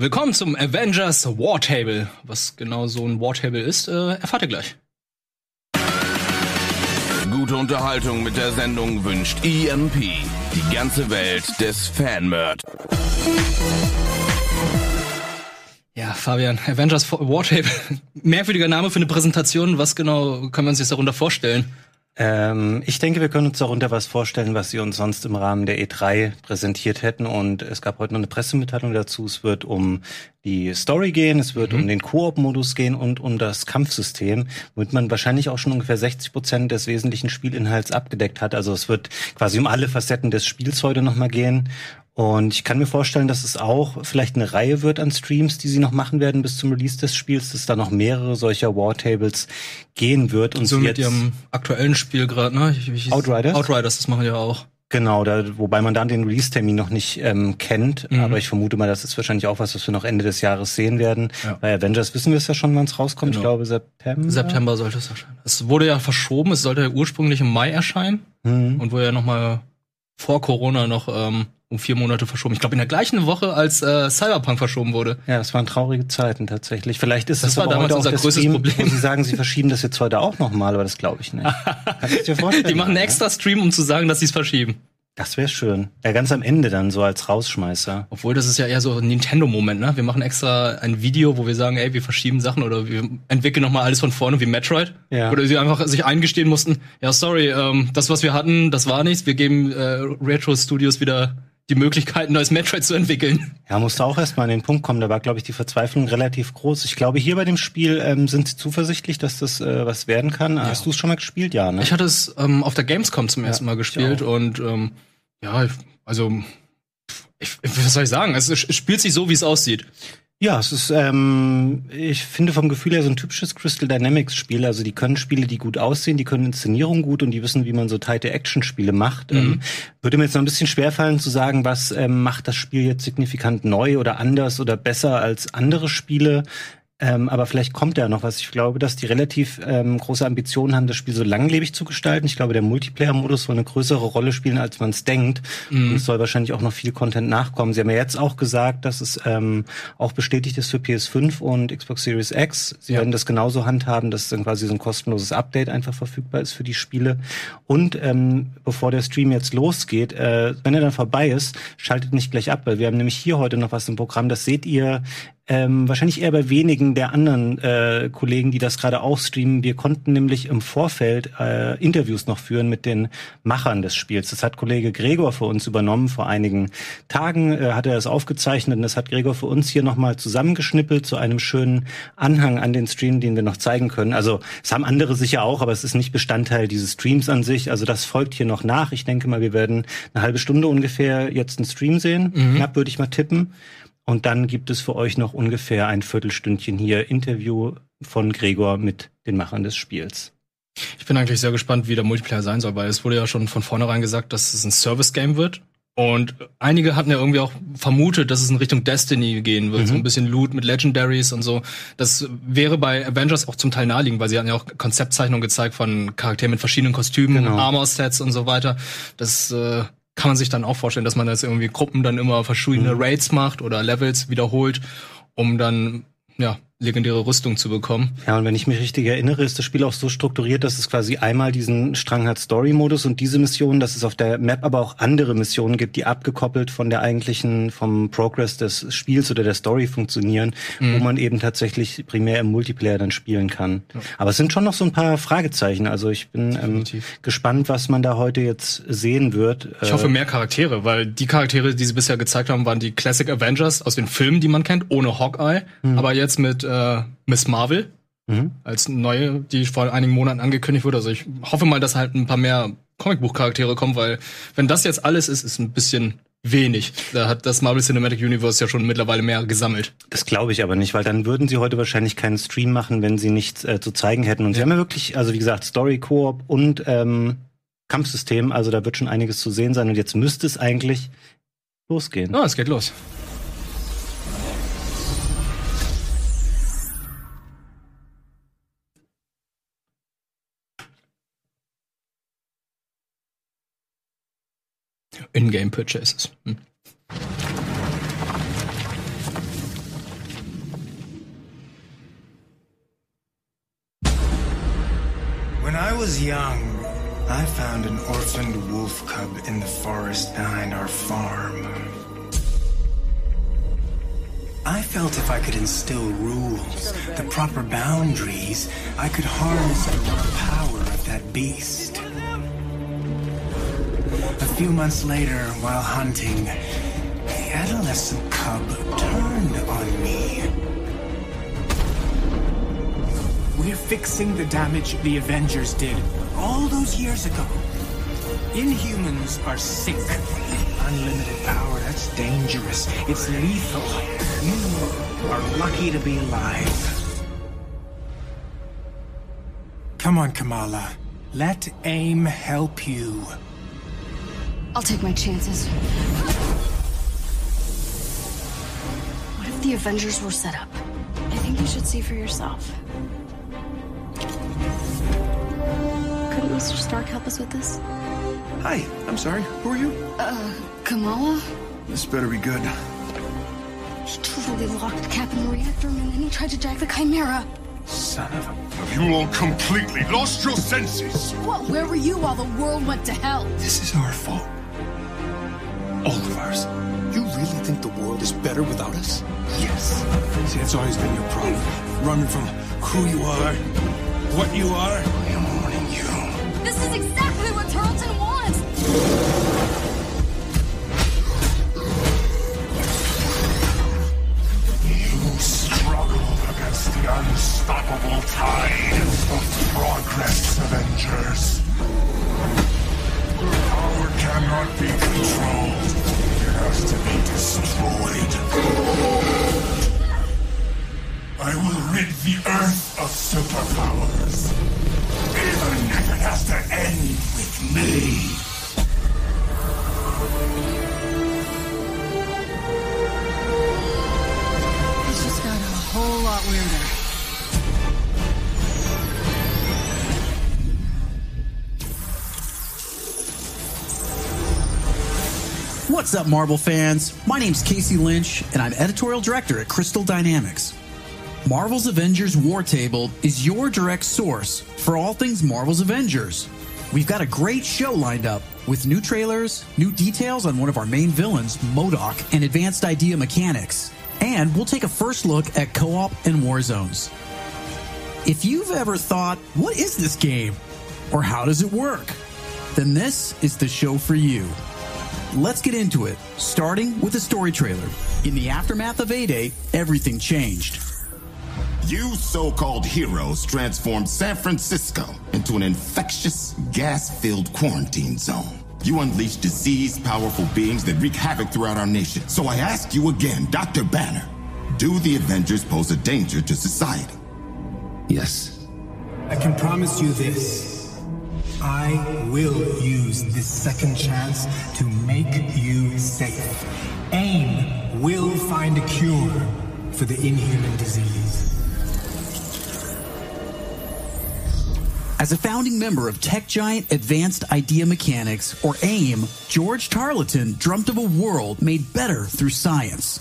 Willkommen zum Avengers War Table. Was genau so ein War Table ist, äh, erfahrt ihr gleich. Gute Unterhaltung mit der Sendung wünscht EMP. Die ganze Welt des Fanmerd. Ja, Fabian, Avengers War Table. Merkwürdiger Name für eine Präsentation. Was genau können wir uns jetzt darunter vorstellen? Ähm, ich denke, wir können uns darunter was vorstellen, was Sie uns sonst im Rahmen der E3 präsentiert hätten. Und es gab heute noch eine Pressemitteilung dazu. Es wird um die Story gehen, es wird mhm. um den Koop-Modus gehen und um das Kampfsystem, womit man wahrscheinlich auch schon ungefähr 60 Prozent des wesentlichen Spielinhalts abgedeckt hat. Also es wird quasi um alle Facetten des Spiels heute nochmal gehen. Und ich kann mir vorstellen, dass es auch vielleicht eine Reihe wird an Streams, die sie noch machen werden bis zum Release des Spiels, dass da noch mehrere solcher War-Tables gehen wird. Und so mit ihrem aktuellen Spiel gerade, ne? Ich, ich, Outriders? Outriders, das machen ja auch. Genau, da, wobei man dann den Release-Termin noch nicht ähm, kennt. Mhm. Aber ich vermute mal, das ist wahrscheinlich auch was, was wir noch Ende des Jahres sehen werden. Ja. Bei Avengers wissen wir es ja schon, wann es rauskommt. Genau. Ich glaube September. September sollte es erscheinen. Es wurde ja verschoben, es sollte ja ursprünglich im Mai erscheinen. Mhm. Und wurde ja noch mal vor Corona noch ähm, um vier Monate verschoben. Ich glaube in der gleichen Woche, als äh, Cyberpunk verschoben wurde. Ja, das waren traurige Zeiten tatsächlich. Vielleicht ist das, das war damals unser größtes Stream, Problem. Sie sagen, Sie verschieben das jetzt heute auch nochmal, aber das glaube ich nicht. Kannst du dir vorstellen? Die machen einen extra Stream, um zu sagen, dass sie es verschieben. Das wäre schön. Ja, ganz am Ende dann so als Rausschmeißer. Obwohl, das ist ja eher so ein Nintendo-Moment, ne? Wir machen extra ein Video, wo wir sagen, ey, wir verschieben Sachen oder wir entwickeln nochmal alles von vorne wie Metroid. Ja. Oder sie einfach sich eingestehen mussten, ja, sorry, ähm, das, was wir hatten, das war nichts. Wir geben äh, Retro Studios wieder die Möglichkeit, ein neues Metroid zu entwickeln. Ja, musste auch erstmal an den Punkt kommen. Da war, glaube ich, die Verzweiflung relativ groß. Ich glaube, hier bei dem Spiel ähm, sind sie zuversichtlich, dass das äh, was werden kann. Ja. Hast du es schon mal gespielt? Ja, ne? Ich hatte es ähm, auf der Gamescom zum ersten ja, Mal gespielt und ähm, ja, also ich, was soll ich sagen? Es, es spielt sich so, wie es aussieht. Ja, es ist, ähm, ich finde vom Gefühl her so ein typisches Crystal Dynamics Spiel. Also die können Spiele, die gut aussehen, die können Inszenierung gut und die wissen, wie man so tighte Action-Spiele macht. Mhm. Ähm, würde mir jetzt noch ein bisschen schwerfallen zu sagen, was ähm, macht das Spiel jetzt signifikant neu oder anders oder besser als andere Spiele. Ähm, aber vielleicht kommt ja noch was. Ich glaube, dass die relativ ähm, große Ambitionen haben, das Spiel so langlebig zu gestalten. Ich glaube, der Multiplayer-Modus soll eine größere Rolle spielen, als man es denkt. Mhm. Und es soll wahrscheinlich auch noch viel Content nachkommen. Sie haben ja jetzt auch gesagt, dass es ähm, auch bestätigt ist für PS5 und Xbox Series X. Sie ja. werden das genauso handhaben, dass dann quasi so ein kostenloses Update einfach verfügbar ist für die Spiele. Und ähm, bevor der Stream jetzt losgeht, äh, wenn er dann vorbei ist, schaltet nicht gleich ab, weil wir haben nämlich hier heute noch was im Programm. Das seht ihr ähm, wahrscheinlich eher bei wenigen der anderen äh, Kollegen, die das gerade auch streamen. Wir konnten nämlich im Vorfeld äh, Interviews noch führen mit den Machern des Spiels. Das hat Kollege Gregor für uns übernommen. Vor einigen Tagen äh, hat er es aufgezeichnet und das hat Gregor für uns hier nochmal zusammengeschnippelt zu einem schönen Anhang an den Stream, den wir noch zeigen können. Also es haben andere sicher auch, aber es ist nicht Bestandteil dieses Streams an sich. Also das folgt hier noch nach. Ich denke mal, wir werden eine halbe Stunde ungefähr jetzt einen Stream sehen. Mhm. Knapp würde ich mal tippen. Und dann gibt es für euch noch ungefähr ein Viertelstündchen hier Interview von Gregor mit den Machern des Spiels. Ich bin eigentlich sehr gespannt, wie der Multiplayer sein soll, weil es wurde ja schon von vornherein gesagt, dass es ein Service-Game wird. Und einige hatten ja irgendwie auch vermutet, dass es in Richtung Destiny gehen wird. Mhm. So ein bisschen Loot mit Legendaries und so. Das wäre bei Avengers auch zum Teil naheliegend, weil sie hatten ja auch Konzeptzeichnungen gezeigt von Charakteren mit verschiedenen Kostümen, genau. Armor-Sets und so weiter. Das äh, kann man sich dann auch vorstellen, dass man das irgendwie Gruppen dann immer verschiedene mhm. Raids macht oder Levels wiederholt, um dann ja legendäre Rüstung zu bekommen. Ja, und wenn ich mich richtig erinnere, ist das Spiel auch so strukturiert, dass es quasi einmal diesen Strang hat Story-Modus und diese Mission, dass es auf der Map aber auch andere Missionen gibt, die abgekoppelt von der eigentlichen, vom Progress des Spiels oder der Story funktionieren, mhm. wo man eben tatsächlich primär im Multiplayer dann spielen kann. Ja. Aber es sind schon noch so ein paar Fragezeichen. Also ich bin ähm, gespannt, was man da heute jetzt sehen wird. Ich hoffe mehr Charaktere, weil die Charaktere, die sie bisher gezeigt haben, waren die Classic Avengers aus den Filmen, die man kennt, ohne Hawkeye, mhm. aber jetzt mit äh, Miss Marvel mhm. als neue, die vor einigen Monaten angekündigt wurde. Also ich hoffe mal, dass halt ein paar mehr Comicbuchcharaktere kommen, weil wenn das jetzt alles ist, ist ein bisschen wenig. Da hat das Marvel Cinematic Universe ja schon mittlerweile mehr gesammelt. Das glaube ich aber nicht, weil dann würden sie heute wahrscheinlich keinen Stream machen, wenn sie nichts äh, zu zeigen hätten. Und ja. sie haben ja wirklich, also wie gesagt, Story, Koop und ähm, Kampfsystem, also da wird schon einiges zu sehen sein. Und jetzt müsste es eigentlich losgehen. Oh, es geht los. in-game purchases. Hmm. When I was young, I found an orphaned wolf cub in the forest behind our farm. I felt if I could instill rules, the proper boundaries, I could harness the power of that beast. Few months later, while hunting, the adolescent cub turned on me. We're fixing the damage the Avengers did all those years ago. Inhumans are sick. Unlimited power, that's dangerous. It's lethal. You are lucky to be alive. Come on, Kamala. Let AIM help you. I'll take my chances. What if the Avengers were set up? I think you should see for yourself. Couldn't Mr. Stark help us with this? Hi, I'm sorry. Who are you? Uh, Kamala? This better be good. He totally locked Cap in the reactor room and then he tried to jack the Chimera. Son of a. Have you all completely lost your senses? What? Where were you while the world went to hell? This is our fault. All of ours. You really think the world is better without us? Yes. See, that's always been your problem. Running from who you are, what you are. I am warning you. This is exactly what Tarleton wants! You struggle against the unstoppable tide of progress, Avengers. Power cannot be controlled. Superpowers. Even if it has to end with me. It's just got a whole lot weirder. What's up, Marvel fans? My name's Casey Lynch, and I'm editorial director at Crystal Dynamics. Marvel's Avengers War Table is your direct source for all things Marvel's Avengers. We've got a great show lined up with new trailers, new details on one of our main villains, MODOK, and advanced idea mechanics. And we'll take a first look at co op and war zones. If you've ever thought, what is this game? Or how does it work? Then this is the show for you. Let's get into it, starting with a story trailer. In the aftermath of A Day, everything changed. You so called heroes transformed San Francisco into an infectious, gas filled quarantine zone. You unleashed disease powerful beings that wreak havoc throughout our nation. So I ask you again, Dr. Banner, do the Avengers pose a danger to society? Yes. I can promise you this. I will use this second chance to make you safe. AIM will find a cure for the inhuman disease. As a founding member of tech giant Advanced Idea Mechanics, or AIM, George Tarleton dreamt of a world made better through science.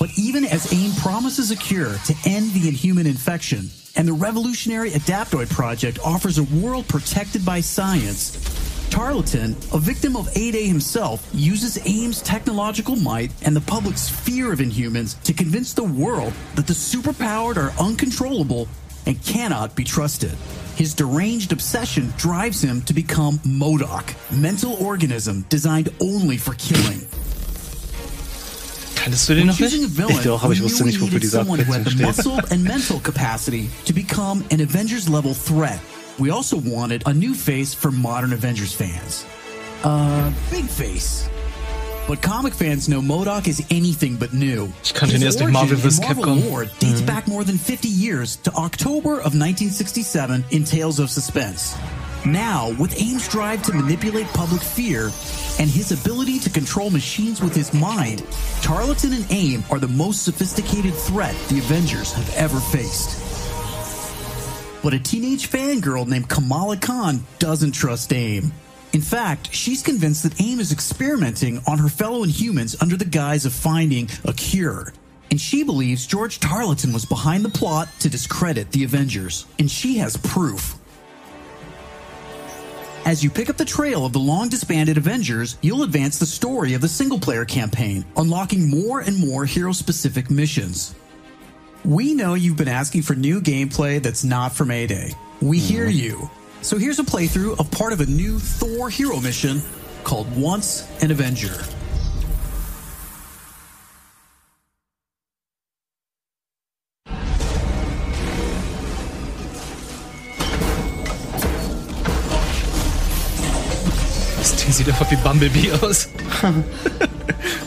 But even as AIM promises a cure to end the inhuman infection, and the revolutionary Adaptoid project offers a world protected by science, Tarleton, a victim of A-Day himself, uses AIM's technological might and the public's fear of inhumans to convince the world that the superpowered are uncontrollable and cannot be trusted. His deranged obsession drives him to become MODOK, mental organism designed only for killing. Kanntest du den noch Choosing a nicht? villain, Ich doch, aber ich we wusste knew nicht, we wofür needed someone who had the Abkürzung muscle and mental capacity to become an Avengers level threat. We also wanted a new face for modern Avengers fans. Uh, big face. But comic fans know MODOK is anything but new. Ich kannte ihn His erst durch origin Marvel vs. Marvel Capcom. lore dates back more than 50 years to October of 1967 in Tales of Suspense. Now, with AIM's drive to manipulate public fear and his ability to control machines with his mind, Tarleton and AIM are the most sophisticated threat the Avengers have ever faced. But a teenage fangirl named Kamala Khan doesn't trust AIM. In fact, she's convinced that AIM is experimenting on her fellow Inhumans under the guise of finding a cure. And she believes George Tarleton was behind the plot to discredit the Avengers. And she has proof. As you pick up the trail of the long disbanded Avengers, you'll advance the story of the single player campaign, unlocking more and more hero specific missions. We know you've been asking for new gameplay that's not from A Day. We hear mm-hmm. you. So here's a playthrough of part of a new Thor hero mission called Once an Avenger. Das Ding sieht einfach wie Bumblebee aus.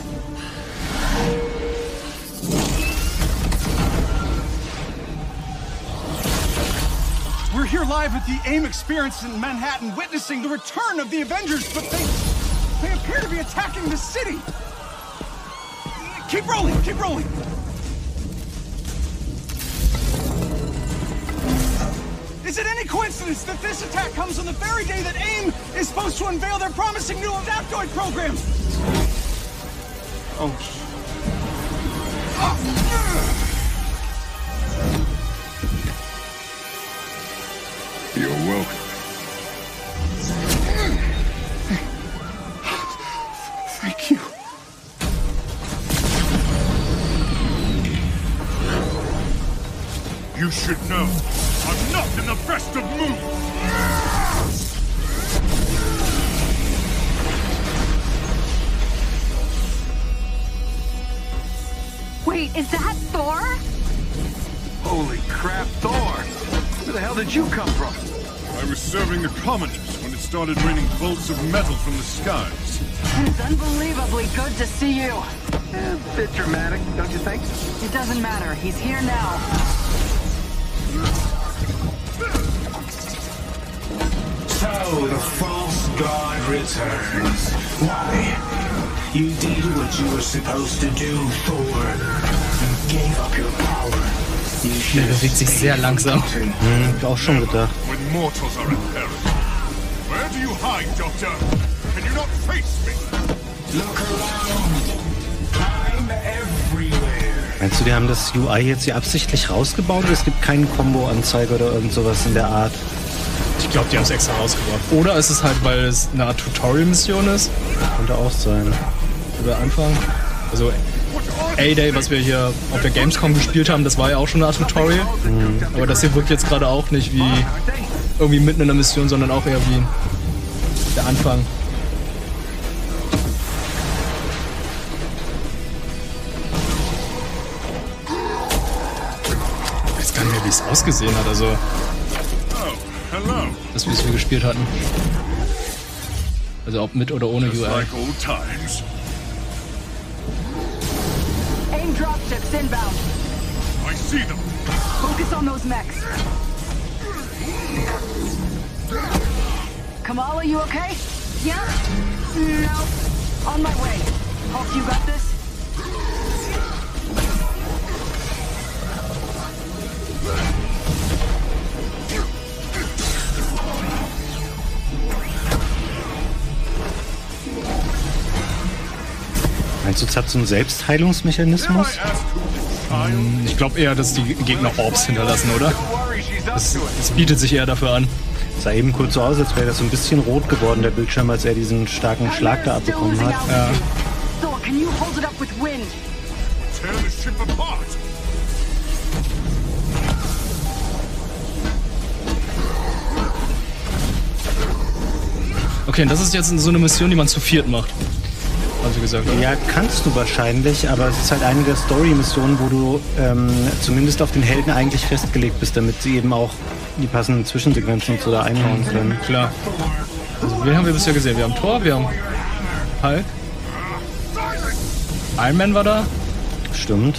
At the AIM experience in Manhattan, witnessing the return of the Avengers, but they they appear to be attacking the city. Keep rolling, keep rolling. Is it any coincidence that this attack comes on the very day that AIM is supposed to unveil their promising new Adaptoid program? Oh. You're You should know, I'm not in the best of moods. Wait, is that Thor? Holy crap, Thor! Where the hell did you come from? I was serving the commoners when it started raining bolts of metal from the skies. It's unbelievably good to see you. Eh, bit dramatic, don't you think? It doesn't matter. He's here now. So the false god returns. Why? You did what you were supposed to do, Thor. You gave up your power. You Der should bewegt sich sehr langsam. Hm, hab auch schon gedacht. When mortals are in peril. Where do you hide, Doctor? Can you not face me? look around. Meinst du, die haben das UI jetzt hier absichtlich rausgebaut oder es gibt keinen Combo-Anzeige oder irgend sowas in der Art? Ich glaube, die haben es extra rausgebracht. Oder ist es halt, weil es eine Art Tutorial-Mission ist? Könnte auch sein. Oder Anfang. Also A-Day, was wir hier auf der Gamescom gespielt haben, das war ja auch schon eine Art Tutorial. Aber das hier wirkt jetzt gerade auch nicht wie irgendwie mitten in der Mission, sondern auch eher wie der Anfang. Wie es ausgesehen hat, also Oh, hello. das, wie es wir gespielt hatten. Also ob mit oder ohne Just UI. like old times. AIM dropships inbound. I see them. Focus on those mechs. Kamala, you okay? Yeah? No. On my way. Hulk, you got this? Meinst du, es hat so einen Selbstheilungsmechanismus? Ich glaube eher, dass die Gegner Orbs hinterlassen, oder? Das, das bietet sich eher dafür an. Sah eben kurz so aus, als wäre das so ein bisschen rot geworden, der Bildschirm, als er diesen starken Schlag da abbekommen hat. apart. Okay, und das ist jetzt so eine Mission, die man zu viert macht. Haben sie gesagt, oder? Ja, kannst du wahrscheinlich, aber es ist halt eine der Story-Missionen, wo du ähm, zumindest auf den Helden eigentlich festgelegt bist, damit sie eben auch die passenden Zwischensequenzen und so da einhauen können. Klar. Also, wen haben wir bisher gesehen? Wir haben Thor, wir haben Hulk. Iron Man war da. Stimmt.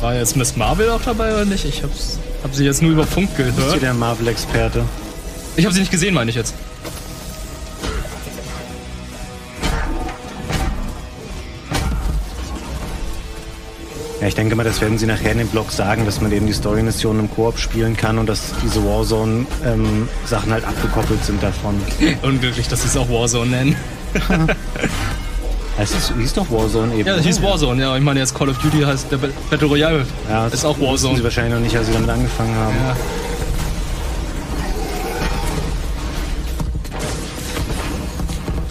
War jetzt Miss Marvel auch dabei oder nicht? Ich hab's, hab sie jetzt nur über Funk Bist du gehört. der Marvel-Experte? Ich habe sie nicht gesehen, meine ich jetzt. Ja, ich denke mal, das werden sie nachher in dem Blog sagen, dass man eben die Story-Missionen im Koop spielen kann und dass diese Warzone-Sachen halt abgekoppelt sind davon. Unglücklich, dass sie es auch Warzone nennen. Es, hieß doch Warzone eben. Ja, das hieß? Warzone, ja. Ich meine, jetzt Call of Duty heißt der Ba- Battle Royale. Ja, ist auch wussten sie Warzone. wahrscheinlich noch nicht, als sie damit angefangen haben. Ja.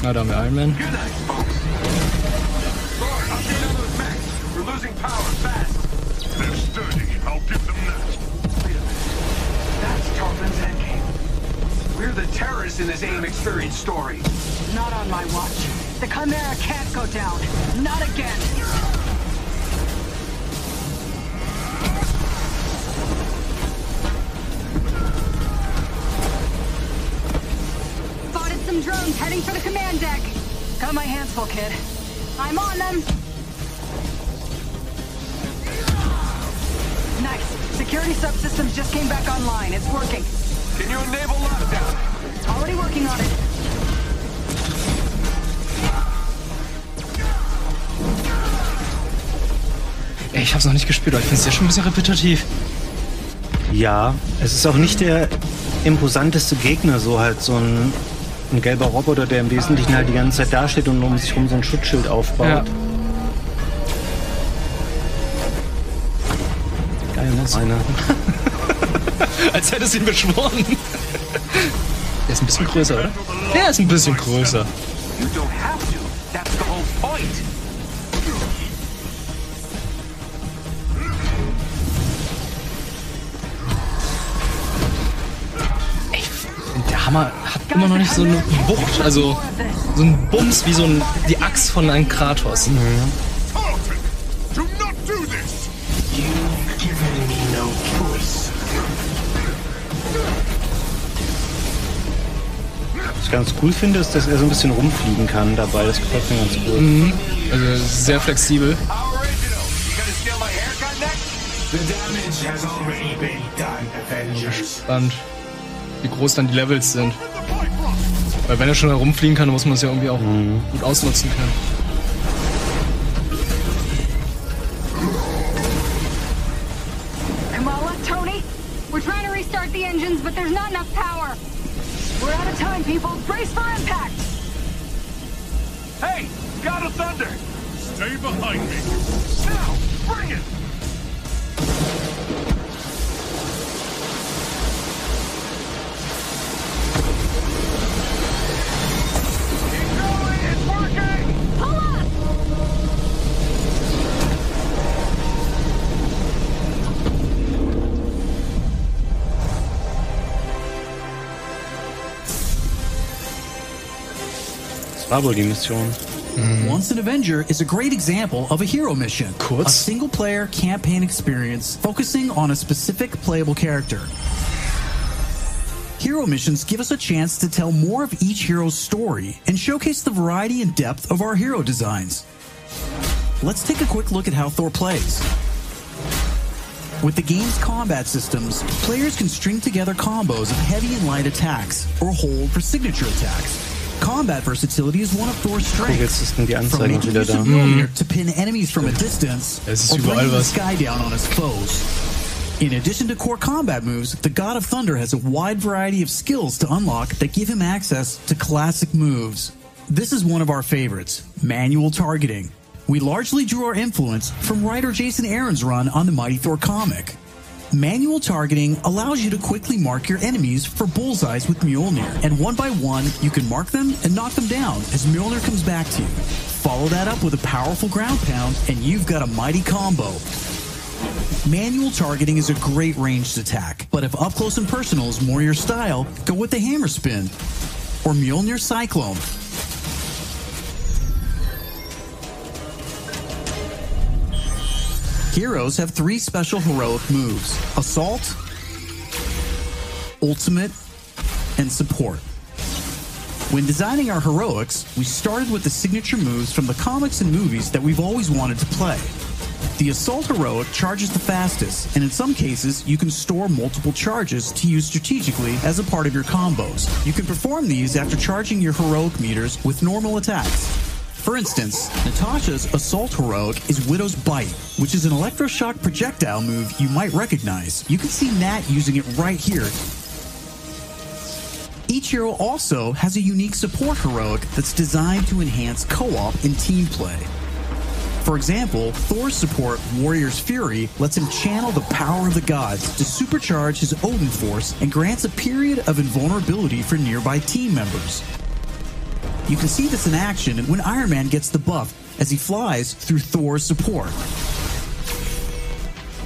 Na, da haben wir Iron Man. Terrorists in this AIM experience story. Not on my watch. The Chimera can't go down. Not again. Spotted some drones heading for the command deck. Got my hands full, kid. I'm on them. Nice. Security subsystems just came back online. It's working. Can you enable lockdown? Already working on it. Ey, ich hab's noch nicht gespielt, aber ich find's ja schon ein bisschen repetitiv. Ja, es ist auch nicht der imposanteste Gegner, so halt so ein, ein gelber Roboter, der im Wesentlichen halt die ganze Zeit dasteht und um sich rum so ein Schutzschild aufbaut. Ja. Geil, noch einer. Als hättest du ihn beschworen. Ein bisschen größer, oder? Der ist ein bisschen größer. Der Hammer hat immer noch nicht so eine Wucht, also so ein Bums wie so ein, die Axt von einem Kratos. Tarleton, ich ganz cool finde, ist, dass er so ein bisschen rumfliegen kann dabei. Das gefällt mir ganz gut. Mhm. Also sehr flexibel. Spannend, wie groß dann die Levels sind. Weil wenn er schon herumfliegen kann, muss man es ja irgendwie auch gut ausnutzen können. Kamala, Tony, we're trying to restart the engines, but there's not enough power. We're out of time, people. Brace for impact. Hey, God of Thunder. Stay behind me. Now, bring it! Das war wohl die Mission. Mhm. Once an Avenger is a great example of a hero mission. Kurz. A single player campaign experience focusing on a specific playable character. Hero missions give us a chance to tell more of each hero's story and showcase the variety and depth of our hero designs. Let's take a quick look at how Thor plays. With the game's combat systems, players can string together combos of heavy and light attacks or hold for signature attacks. Combat versatility is one of Thor's strengths. jetzt ist die From Anzeige wieder da. of Mjolnir mhm. to pin enemies from a distance, Es ist or überall the was. sky down on his foes. In addition to core combat moves, the God of Thunder has a wide variety of skills to unlock that give him access to classic moves. This is one of our favorites, manual targeting. We largely drew our influence from writer Jason Aaron's run on the Mighty Thor comic. Manual targeting allows you to quickly mark your enemies for bullseyes with Mjolnir, and one by one, you can mark them and knock them down as Mjolnir comes back to you. Follow that up with a powerful ground pound, and you've got a mighty combo. Manual targeting is a great ranged attack, but if up close and personal is more your style, go with the hammer spin or Mjolnir Cyclone. Heroes have three special heroic moves Assault, Ultimate, and Support. When designing our heroics, we started with the signature moves from the comics and movies that we've always wanted to play. The Assault Heroic charges the fastest, and in some cases, you can store multiple charges to use strategically as a part of your combos. You can perform these after charging your heroic meters with normal attacks. For instance, Natasha's Assault Heroic is Widow's Bite, which is an electroshock projectile move you might recognize. You can see Nat using it right here. Each hero also has a unique support heroic that's designed to enhance co-op and team play. For example, Thor's support, Warrior's Fury, lets him channel the power of the gods to supercharge his Odin force and grants a period of invulnerability for nearby team members. You can see this in action when Iron Man gets the buff as he flies through Thor's support.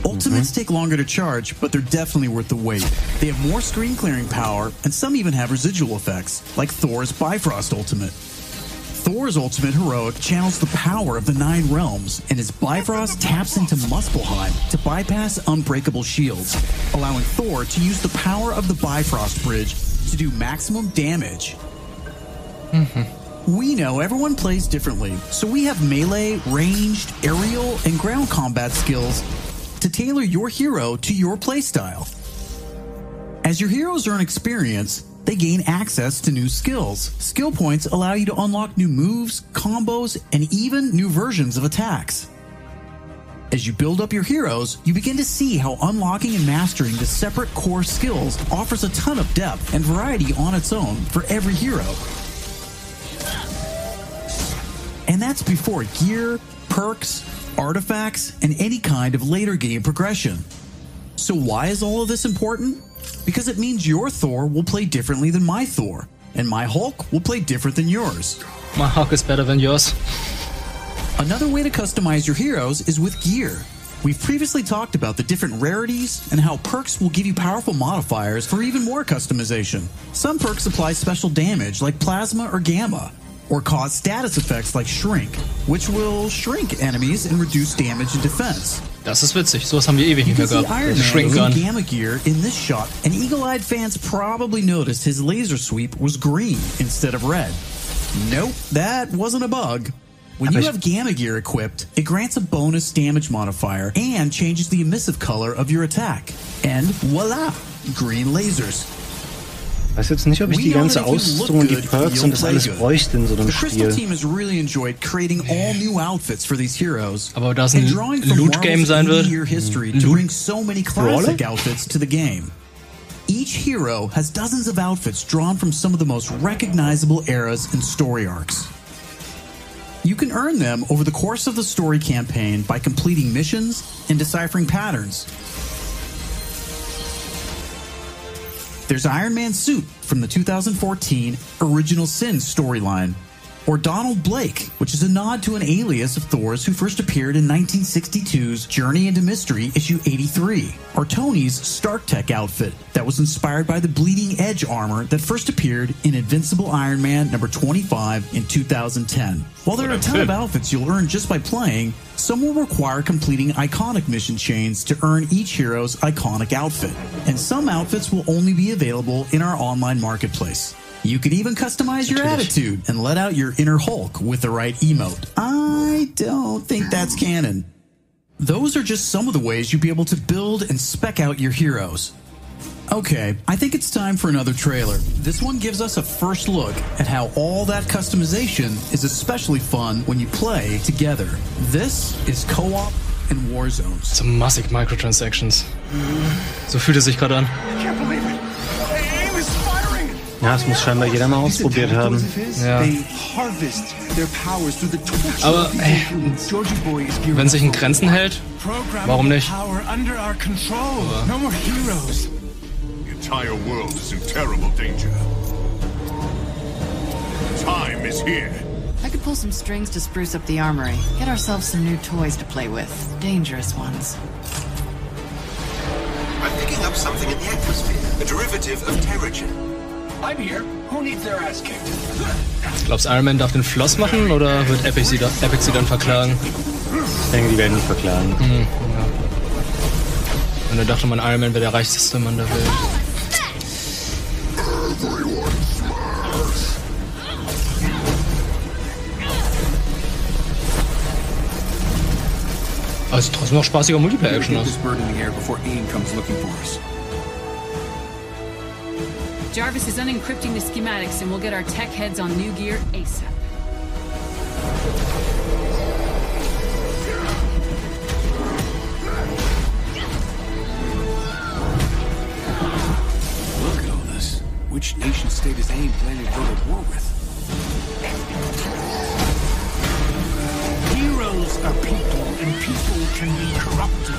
Ultimates mm-hmm. take longer to charge, but they're definitely worth the wait. They have more screen clearing power, and some even have residual effects, like Thor's Bifrost Ultimate. Thor's Ultimate Heroic channels the power of the Nine Realms, and his Bifrost taps into Muspelheim to bypass unbreakable shields, allowing Thor to use the power of the Bifrost Bridge to do maximum damage. Mm-hmm. We know everyone plays differently, so we have melee, ranged, aerial, and ground combat skills to tailor your hero to your playstyle. As your heroes earn experience, they gain access to new skills. Skill points allow you to unlock new moves, combos, and even new versions of attacks. As you build up your heroes, you begin to see how unlocking and mastering the separate core skills offers a ton of depth and variety on its own for every hero. And that's before gear, perks, artifacts, and any kind of later game progression. So, why is all of this important? Because it means your Thor will play differently than my Thor, and my Hulk will play different than yours. My Hulk is better than yours. Another way to customize your heroes is with gear. We've previously talked about the different rarities and how perks will give you powerful modifiers for even more customization. Some perks apply special damage like plasma or gamma, or cause status effects like shrink, which will shrink enemies and reduce damage and defense. Das ist witzig. Sowas haben wir ewig You nicht mehr gehabt. Iron Man Shrink Gun. gamma gear in this shot, and eagle-eyed fans probably noticed his laser sweep was green instead of red. Nope, that wasn't a bug. When you have gamma gear equipped, it grants a bonus damage modifier and changes the emissive color of your attack. And voila, green lasers. Weiß jetzt nicht, ob ich We die ganze that look Ausrüstung und die good, Perks you'll und das play alles good. bräuchte in so einem The Crystal Spiel. team has really enjoyed creating all new outfits for these heroes. Aber da es ein and drawing from Loot-Game Marvel's sein wird, 80-year history to Loot- bring so many classic outfits to the game. Each hero has dozens of outfits drawn from some of the most recognizable eras and story arcs. You can earn them over the course of the story campaign by completing missions and deciphering patterns. There's Iron Man suit from the 2014 Original Sin storyline, or Donald Blake, which is a nod to an alias of Thor's who first appeared in 1962's Journey into Mystery issue 83, or Tony's Stark Tech outfit that was inspired by the Bleeding Edge armor that first appeared in Invincible Iron Man number 25 in 2010. While there are a ton of outfits you'll earn just by playing, some will require completing iconic mission chains to earn each hero's iconic outfit, and some outfits will only be available in our online marketplace. You can even customize your attitude and let out your inner Hulk with the right emote. I don't think that's canon. Those are just some of the ways you'll be able to build and spec out your heroes. Okay, I think it's time for another trailer. This one gives us a first look at how all that customization is especially fun when you play together. This is Co-op and Warzones. So massig Microtransactions. So fühlt es sich gerade an. I can't believe it. AIM is firing. Ja, das muss scheinbar jeder mal ausprobiert haben. Ja. They harvest their powers through the torture Aber of these ey, humans. Georgie Boy is gearing wenn sich in up for Grenzen hält, Programming warum nicht? Power under our control. No more heroes. The entire world is in terrible danger. Time is here. I could pull some strings to spruce up the armory. Get ourselves some new toys to play with. Dangerous ones. I'm picking up something in the atmosphere, a derivative of Terrigen. I'm here. Who needs their ass kicked? Glaubst du, Iron Man darf den Floss machen oder wird Epic sie, da, Epic sie dann verklagen? Ich denke, die werden ihn verklagen. Mhm, ja. Und er dachte man, Iron Man wäre der reichste Mann der Welt. Also trotzdem noch spaßiger Multiplayer-Action aus. Jarvis is unencrypting the schematics and we'll get our tech heads on new gear ASAP. Look at all this. Which nation state is AIM planning to go to war with? Heroes are people, and people can be corrupted.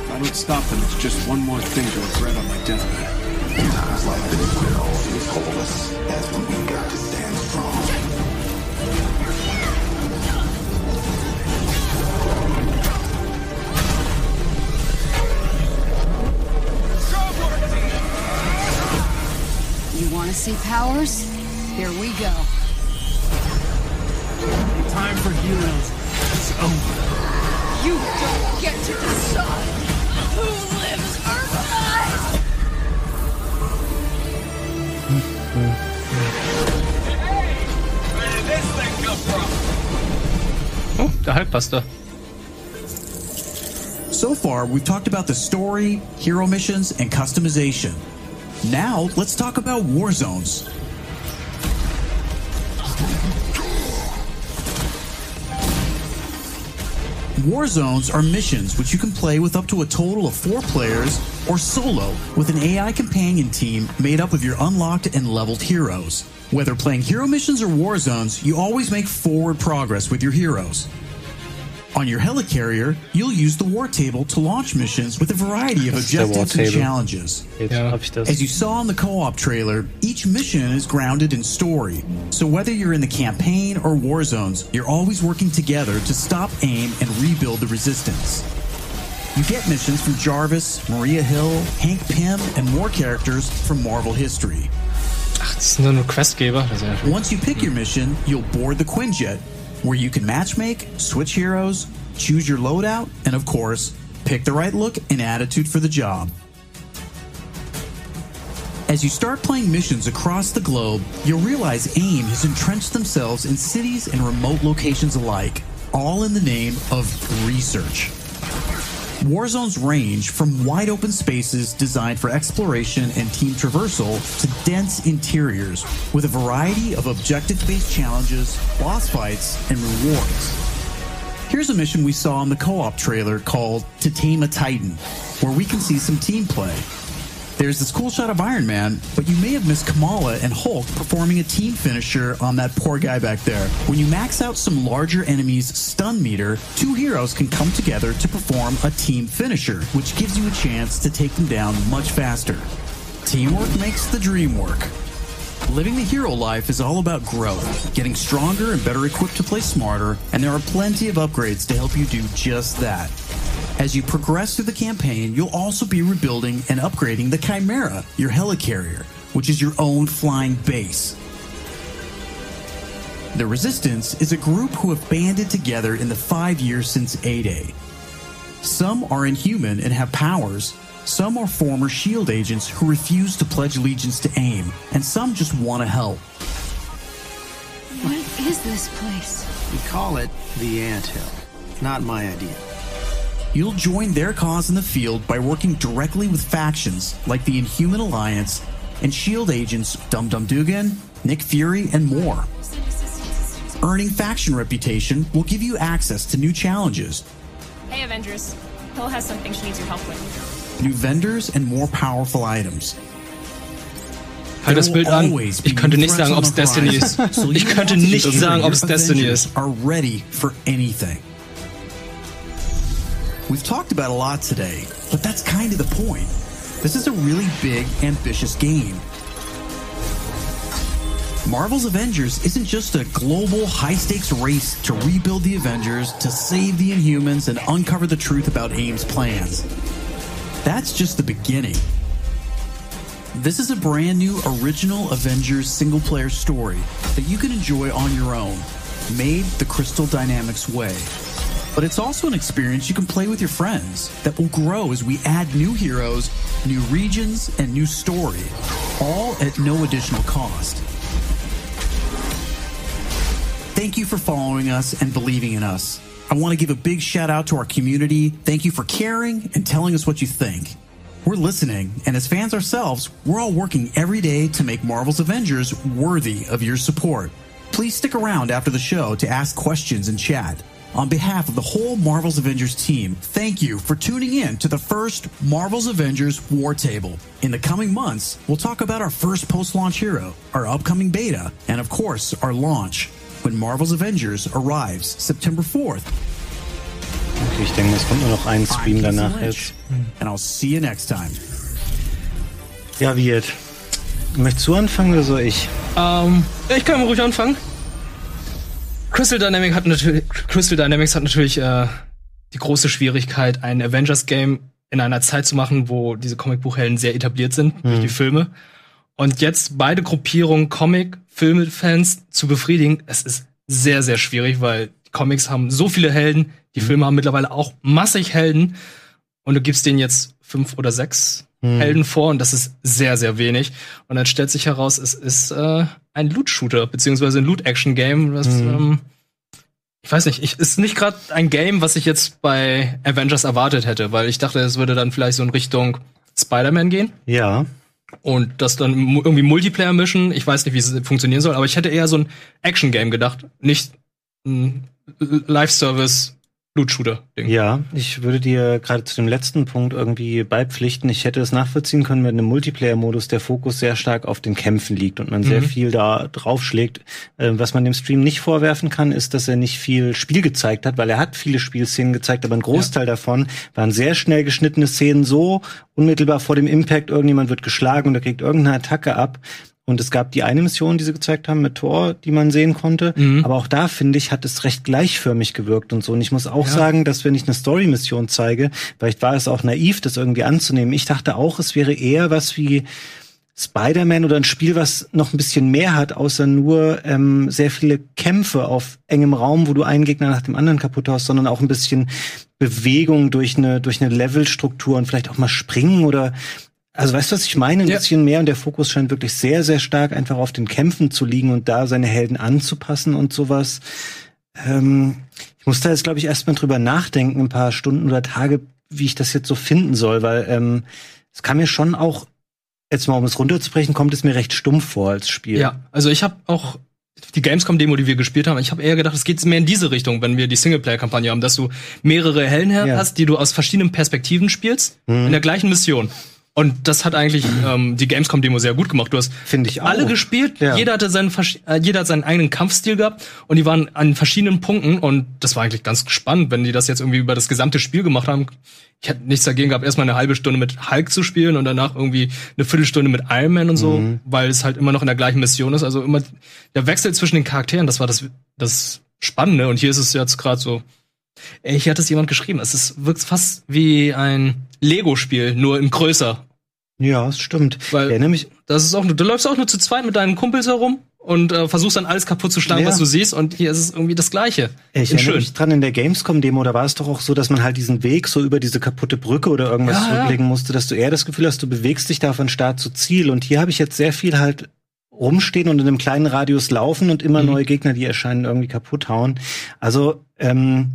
If I don't stop them, it's just one more thing to regret on my deathbed. Sometimes life isn't it all seems hopeless. That's when we got to stand strong. You want to see powers? Here we go. Time for heroes. It's over. You don't get to decide who lives Oh, der Hulkbuster. So far, we've talked about the story, hero missions, and customization. Now, let's talk about war zones. War zones are missions which you can play with up to a total of four players or solo with an AI companion team made up of your unlocked and leveled heroes. Whether playing hero missions or war zones, you always make forward progress with your heroes. On your helicarrier, you'll use the war table to launch missions with a variety of Das ist der objectives and challenges. Jetzt hab ich das. As you saw in the co-op trailer, each mission is grounded in story. So whether you're in the campaign or war zones, you're always working together to stop AIM and rebuild the resistance. You get missions from Jarvis, Maria Hill, Hank Pym, and more characters from Marvel history. Ach, das sind nur nur Questgeber. Ist. Once you pick your mission, you'll board the Quinjet, where you can matchmake, switch heroes, choose your loadout, and of course, pick the right look and attitude for the job. As you start playing missions across the globe, you'll realize AIM has entrenched themselves in cities and remote locations alike, all in the name of research. War zones range from wide open spaces designed for exploration and team traversal to dense interiors with a variety of objective based challenges, boss fights, and rewards. Here's a mission we saw in the co op trailer called To Tame a Titan, where we can see some team play. There's this cool shot of Iron Man, but you may have missed Kamala and Hulk performing a team finisher on that poor guy back there. When you max out some larger enemies' stun meter, two heroes can come together to perform a team finisher, which gives you a chance to take them down much faster. Teamwork makes the dream work. Living the hero life is all about growth, getting stronger and better equipped to play smarter, and there are plenty of upgrades to help you do just that. As you progress through the campaign, you'll also be rebuilding and upgrading the Chimera, your helicarrier, which is your own flying base. The Resistance is a group who have banded together in the five years since A-Day. Some are inhuman and have powers, some are former SHIELD agents who refuse to pledge allegiance to AIM, and some just want to help. What is this place? We call it the Ant Hill. Not my idea. You'll join their cause in the field by working directly with factions like the Inhuman Alliance and SHIELD agents Dum Dum Dugan, Nick Fury, and more. Earning faction reputation will give you access to new challenges, Hey, Avengers. Hill has something she needs your help with. new vendors, and more powerful items. Halt das Bild an. Ich könnte nicht sagen, ob es Destiny ist. Ich könnte nicht sagen, ob es Destiny ist. Are ready for anything. We've talked about a lot today, but that's kind of the point. This is a really big, ambitious game. Marvel's Avengers isn't just a global high stakes race to rebuild the Avengers, to save the Inhumans, and uncover the truth about AIM's plans. That's just the beginning. This is a brand new original Avengers single player story that you can enjoy on your own, made the Crystal Dynamics way. But it's also an experience you can play with your friends that will grow as we add new heroes, new regions, and new story, all at no additional cost. Thank you for following us and believing in us. I want to give a big shout out to our community. Thank you for caring and telling us what you think. We're listening, and as fans ourselves, we're all working every day to make Marvel's Avengers worthy of your support. Please stick around after the show to ask questions and chat. On behalf of the whole Marvel's Avengers team, thank you for tuning in to the first Marvel's Avengers War Table. In the coming months, we'll talk about our first post launch hero, our upcoming beta, and of course, our launch when Marvel's Avengers arrives September 4th. Okay, ich denke, es kommt nur noch ein Stream danach jetzt. And I'll see you next time. Ja, Wirt. Möchtest du anfangen oder soll ich? Ähm, ich kann mal ruhig anfangen. Crystal Dynamics hat natürlich, Crystal Dynamics hat natürlich äh, die große Schwierigkeit, ein Avengers-Game in einer Zeit zu machen, wo diese Comicbuchhelden sehr etabliert sind durch Mhm. die Filme. Und jetzt beide Gruppierungen Comic, Filmfans zu befriedigen, es ist sehr, sehr schwierig, weil die Comics haben so viele Helden, die Filme haben mittlerweile auch massig Helden und du gibst denen jetzt fünf oder sechs Mhm. Helden vor und das ist sehr, sehr wenig. Und dann stellt sich heraus, es ist äh, ein Loot-Shooter, beziehungsweise ein Loot-Action-Game, was Mhm. ähm, ich weiß nicht, ich, ist nicht gerade ein Game, was ich jetzt bei Avengers erwartet hätte, weil ich dachte, es würde dann vielleicht so in Richtung Spider-Man gehen Ja. und das dann irgendwie Multiplayer mischen. Ich weiß nicht, wie es funktionieren soll, aber ich hätte eher so ein Action-Game gedacht, nicht ein Live-Service Loot-Shooter-Ding. Ja, ich würde dir gerade zu dem letzten Punkt irgendwie beipflichten. Ich hätte es nachvollziehen können, wenn im Multiplayer-Modus der Fokus sehr stark auf den Kämpfen liegt und man sehr Mhm. viel da draufschlägt. Äh, was man dem Stream nicht vorwerfen kann, ist, dass er nicht viel Spiel gezeigt hat, weil er hat viele Spielszenen gezeigt, aber ein Großteil davon waren sehr schnell geschnittene Szenen, so unmittelbar vor dem Impact, irgendjemand wird geschlagen oder kriegt irgendeine Attacke ab. Und es gab die eine Mission, die sie gezeigt haben mit Thor, die man sehen konnte. Mhm. Aber auch da, finde ich, hat es recht gleichförmig gewirkt und so. Und ich muss auch Ja. sagen, dass wenn ich eine Story-Mission zeige, vielleicht war es auch naiv, das irgendwie anzunehmen. Ich dachte auch, es wäre eher was wie Spider-Man oder ein Spiel, was noch ein bisschen mehr hat, außer nur ähm, sehr viele Kämpfe auf engem Raum, wo du einen Gegner nach dem anderen kaputt haust, sondern auch ein bisschen Bewegung durch eine, durch eine Levelstruktur und vielleicht auch mal springen oder also weißt du, was ich meine? Ein Ja. bisschen mehr und der Fokus scheint wirklich sehr, sehr stark einfach auf den Kämpfen zu liegen und da seine Helden anzupassen und sowas. Ähm, ich muss da jetzt, glaube ich, erstmal drüber nachdenken, ein paar Stunden oder Tage, wie ich das jetzt so finden soll, weil ähm, es kann mir schon auch, jetzt mal um es runterzubrechen, kommt es mir recht stumpf vor als Spiel. Ja, also ich habe auch die Gamescom-Demo, die wir gespielt haben, ich habe eher gedacht, es geht mehr in diese Richtung, wenn wir die Singleplayer-Kampagne haben, dass du mehrere Helden Ja. hast, die du aus verschiedenen Perspektiven spielst, Mhm. in der gleichen Mission. Und das hat eigentlich ähm, die Gamescom-Demo sehr gut gemacht. Du hast Finde ich auch. alle gespielt, Ja. jeder hatte seinen äh, jeder hat seinen eigenen Kampfstil gehabt und die waren an verschiedenen Punkten und das war eigentlich ganz spannend, wenn die das jetzt irgendwie über das gesamte Spiel gemacht haben. Ich hätte nichts dagegen gehabt, erstmal eine halbe Stunde mit Hulk zu spielen und danach irgendwie eine Viertelstunde mit Iron Man und so, Mhm. weil es halt immer noch in der gleichen Mission ist. Also immer der Wechsel zwischen den Charakteren, das war das, das Spannende. Und hier ist es jetzt gerade so. Ey, hier hat es jemand geschrieben. Es ist, wirkt fast wie ein Lego-Spiel, nur in größer. Ja, das stimmt. Weil erinnere mich, das ist auch nur, du läufst auch nur zu zweit mit deinen Kumpels herum und äh, versuchst dann alles kaputt zu schlagen, Ja. was du siehst. Und hier ist es irgendwie das Gleiche. Ich In erinnere mich dran, in der Gamescom-Demo, da war es doch auch so, dass man halt diesen Weg so über diese kaputte Brücke oder irgendwas Ja, ja. zurücklegen musste, dass du eher das Gefühl hast, du bewegst dich da von Start zu Ziel. Und hier habe ich jetzt sehr viel halt rumstehen und in einem kleinen Radius laufen und immer neue Gegner, die erscheinen, irgendwie kaputt hauen. Also, ähm,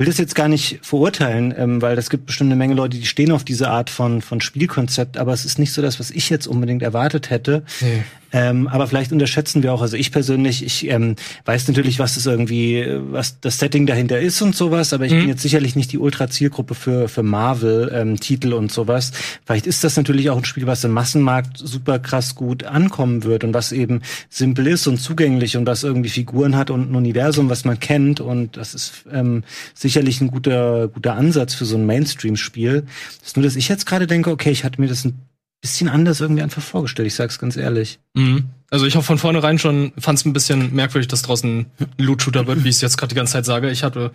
will das jetzt gar nicht verurteilen, ähm, weil es gibt bestimmt eine Menge Leute, die stehen auf diese Art von, von Spielkonzept, aber es ist nicht so das, was ich jetzt unbedingt erwartet hätte. Nee. Ähm, aber vielleicht unterschätzen wir auch, also ich persönlich, ich ähm, weiß natürlich, was das irgendwie, was das Setting dahinter ist und sowas, aber ich Mhm. bin jetzt sicherlich nicht die Ultra-Zielgruppe für, für Marvel-Titel und sowas. Vielleicht ist das natürlich auch ein Spiel, was im Massenmarkt super krass gut ankommen wird und was eben simpel ist und zugänglich und was irgendwie Figuren hat und ein Universum, was man kennt und das ist ähm, sicherlich ein guter, guter Ansatz für so ein Mainstream-Spiel. Das ist nur, dass ich jetzt gerade denke, okay, ich hatte mir das ein bisschen anders irgendwie einfach vorgestellt, ich sag's ganz ehrlich. Mhm. Also ich habe von vornherein schon, fand es ein bisschen merkwürdig, dass draußen ein Loot-Shooter wird, wie ich es jetzt gerade die ganze Zeit sage. Ich hatte.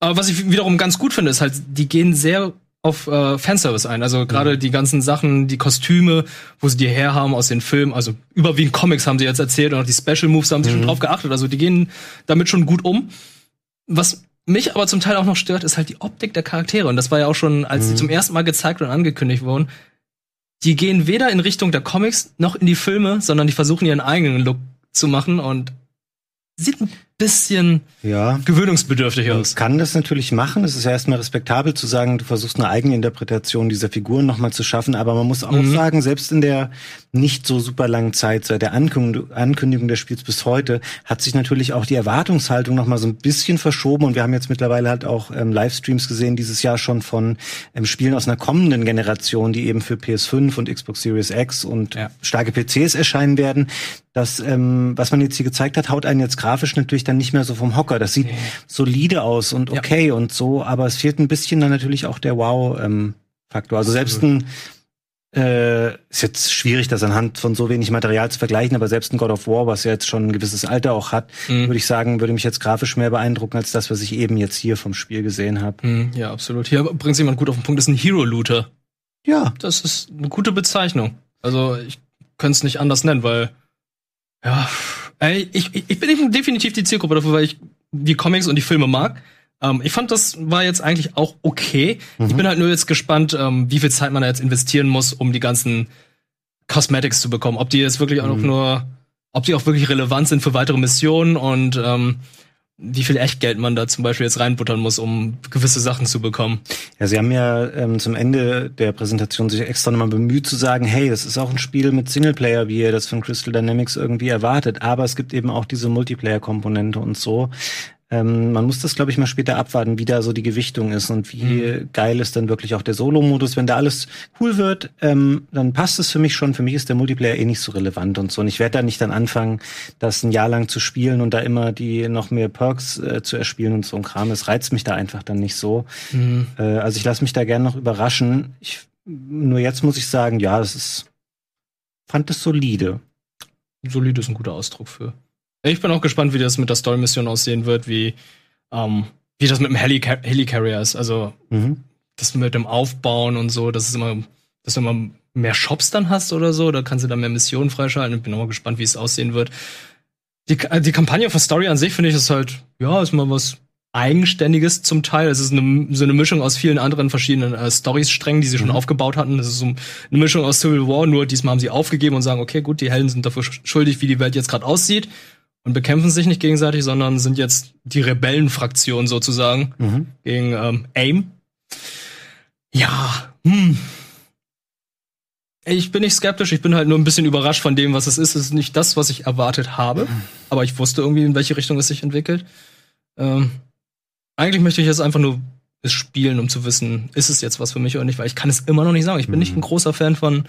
Aber was ich wiederum ganz gut finde, ist halt, die gehen sehr auf äh, Fanservice ein. Also gerade die ganzen Sachen, die Kostüme, wo sie die herhaben aus den Filmen, also überwiegend Comics haben sie jetzt erzählt und auch die Special Moves haben sie schon drauf geachtet. Also die gehen damit schon gut um. Was mich aber zum Teil auch noch stört, ist halt die Optik der Charaktere. Und das war ja auch schon, als die zum ersten Mal gezeigt und angekündigt wurden, die gehen weder in Richtung der Comics noch in die Filme, sondern die versuchen ihren eigenen Look zu machen und sieht bisschen Ja. gewöhnungsbedürftig Man aus. kann das natürlich machen. Es ist ja erstmal respektabel zu sagen, du versuchst eine eigene Interpretation dieser Figuren nochmal zu schaffen. Aber man muss auch Mhm. sagen, selbst in der nicht so super langen Zeit seit der Ankündigung, des Spiels bis heute hat sich natürlich auch die Erwartungshaltung nochmal so ein bisschen verschoben. Und wir haben jetzt mittlerweile halt auch ähm, Livestreams gesehen, dieses Jahr schon von ähm, Spielen aus einer kommenden Generation, die eben für PS5 und Xbox Series X und starke PCs erscheinen werden. Das, ähm, was man jetzt hier gezeigt hat, haut einen jetzt grafisch natürlich dann nicht mehr so vom Hocker. Das sieht solide aus und okay und so, aber es fehlt ein bisschen dann natürlich auch der Wow-Faktor. also selbst ein äh, ist jetzt schwierig, das anhand von so wenig Material zu vergleichen, aber selbst ein God of War, was ja jetzt schon ein gewisses Alter auch hat, Mhm. würde ich sagen, würde mich jetzt grafisch mehr beeindrucken als das, was ich eben jetzt hier vom Spiel gesehen habe. Mhm, ja, absolut. Hier bringt jemand gut auf den Punkt, das ist ein Hero-Looter. Ja. Das ist eine gute Bezeichnung. Also ich könnte es nicht anders nennen, weil ja, ich, ich ich bin definitiv die Zielgruppe dafür, weil ich die Comics und die Filme mag. Ähm, ich fand, das war jetzt eigentlich auch okay. Ich bin halt nur jetzt gespannt, ähm, wie viel Zeit man da jetzt investieren muss, um die ganzen Cosmetics zu bekommen. Ob die jetzt wirklich auch noch Mhm. nur, ob die auch wirklich relevant sind für weitere Missionen und ähm, wie viel Echtgeld man da zum Beispiel jetzt reinbuttern muss, um gewisse Sachen zu bekommen. Ja, sie haben ja ähm, zum Ende der Präsentation sich extra nochmal bemüht zu sagen, hey, das ist auch ein Spiel mit Singleplayer, wie ihr das von Crystal Dynamics irgendwie erwartet, aber es gibt eben auch diese Multiplayer-Komponente und so. Ähm, man muss das, glaube ich, mal später abwarten, wie da so die Gewichtung ist und wie geil ist dann wirklich auch der Solo-Modus. Wenn da alles cool wird, ähm, dann passt es für mich schon. Für mich ist der Multiplayer eh nicht so relevant und so. Und ich werde da nicht dann anfangen, das ein Jahr lang zu spielen und da immer die noch mehr Perks äh, zu erspielen und so ein Kram. Es reizt mich da einfach dann nicht so. Mhm. Äh, also ich lasse mich da gerne noch überraschen. Ich, nur jetzt muss ich sagen, ja, das ist, fand es solide. Solide ist ein guter Ausdruck für. Ich bin auch gespannt, wie das mit der Story-Mission aussehen wird, wie, ähm, wie das mit dem Helicar Helicarrier ist. Also, Mhm. das mit dem Aufbauen und so, dass es immer, dass du immer mehr Shops dann hast oder so, da kannst du dann mehr Missionen freischalten. Ich bin auch mal gespannt, wie es aussehen wird. Die, die Kampagne von Story an sich finde ich ist halt, ja, ist mal was Eigenständiges zum Teil. Es ist eine, so eine Mischung aus vielen anderen verschiedenen äh, Stories-Strängen, die sie schon aufgebaut hatten. Es ist so eine Mischung aus Civil War, nur diesmal haben sie aufgegeben und sagen, okay, gut, die Helden sind dafür sch- schuldig, wie die Welt jetzt gerade aussieht und bekämpfen sich nicht gegenseitig, sondern sind jetzt die Rebellenfraktion sozusagen Mhm. gegen ähm, AIM. Ja, hm. Ich bin nicht skeptisch, ich bin halt nur ein bisschen überrascht von dem, was es ist. Es ist nicht das, was ich erwartet habe, aber ich wusste irgendwie, in welche Richtung es sich entwickelt. Ähm, eigentlich möchte ich jetzt einfach nur es spielen, um zu wissen, ist es jetzt was für mich oder nicht, weil ich kann es immer noch nicht sagen. Ich bin nicht ein großer Fan von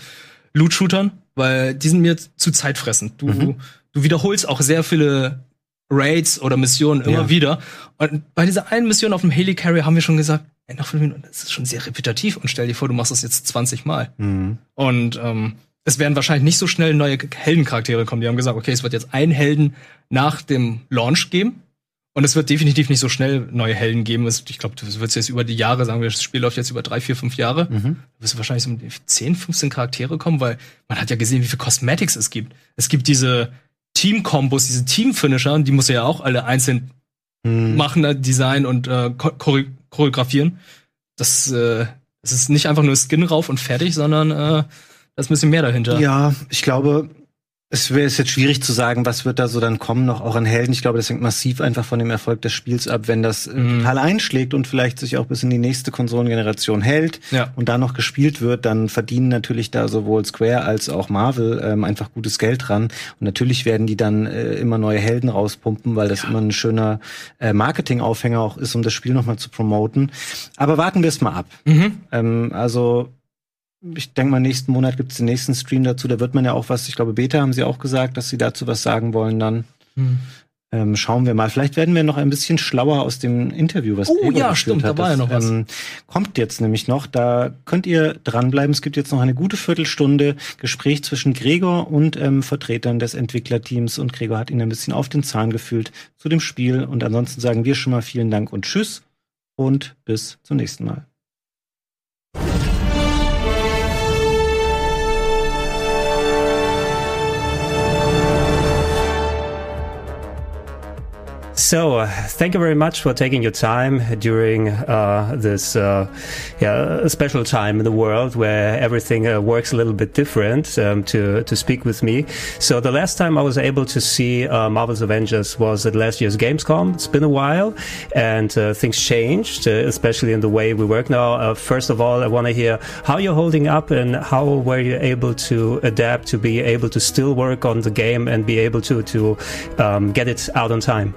Loot-Shootern, weil die sind mir zu zeitfressend. Du, Mhm. Du wiederholst auch sehr viele Raids oder Missionen immer Ja. wieder. Und bei dieser einen Mission auf dem Helicarrier haben wir schon gesagt, ey, nach fünf Minuten, das ist schon sehr repetitiv und stell dir vor, du machst das jetzt 20 Mal. Mhm. Und ähm, es werden wahrscheinlich nicht so schnell neue Heldencharaktere kommen. Die haben gesagt, okay, es wird jetzt einen Helden nach dem Launch geben. Und es wird definitiv nicht so schnell neue Helden geben. Ich glaube, das wird jetzt über die Jahre, sagen wir, das Spiel läuft jetzt über drei, vier, fünf Jahre. Mhm. Da wirst du wahrscheinlich so um die 10, 15 Charaktere kommen, weil man hat ja gesehen, wie viele Cosmetics es gibt. Es gibt diese Team-Kombos, diese Team-Finisher, die muss ja auch alle einzeln Mhm. machen, äh, design und äh, chor- chore choreografieren. Das, äh, das ist nicht einfach nur Skin rauf und fertig, sondern äh, da ist ein bisschen mehr dahinter. Ja, ich glaube, es wäre jetzt schwierig zu sagen, was wird da so dann kommen, noch auch an Helden. Ich glaube, das hängt massiv einfach von dem Erfolg des Spiels ab. Wenn das äh, Mhm. total einschlägt und vielleicht sich auch bis in die nächste Konsolengeneration hält Ja. und da noch gespielt wird, dann verdienen natürlich da sowohl Square als auch Marvel ähm, einfach gutes Geld dran. Und natürlich werden die dann äh, immer neue Helden rauspumpen, weil das immer ein schöner äh, Marketingaufhänger auch ist, um das Spiel nochmal zu promoten. Aber warten wir es mal ab. Mhm. Ähm, also ich denke mal, nächsten Monat gibt's den nächsten Stream dazu. Da wird man ja auch was, ich glaube, Beta haben sie auch gesagt, dass sie dazu was sagen wollen dann. Hm. Ähm, schauen wir mal. Vielleicht werden wir noch ein bisschen schlauer aus dem Interview, was Oh, Gregor ja, stimmt, hat. da war ja noch was. Ähm, kommt jetzt nämlich noch. Da könnt ihr dranbleiben. Es gibt jetzt noch eine gute Viertelstunde Gespräch zwischen Gregor und ähm, Vertretern des Entwicklerteams. Und Gregor hat ihn ein bisschen auf den Zahn gefühlt zu dem Spiel. Und ansonsten sagen wir schon mal vielen Dank und Tschüss und bis zum nächsten Mal. So, uh, thank you very much for taking your time during uh, this uh, yeah, special time in the world where everything works a little bit different um, to to speak with me. So the last time I was able to see Marvel's Avengers was at last year's Gamescom. It's been a while, and things changed, especially in the way we work now. First of all, I want to hear how you're holding up and how were you able to adapt to be able to still work on the game and be able to to um, get it out on time.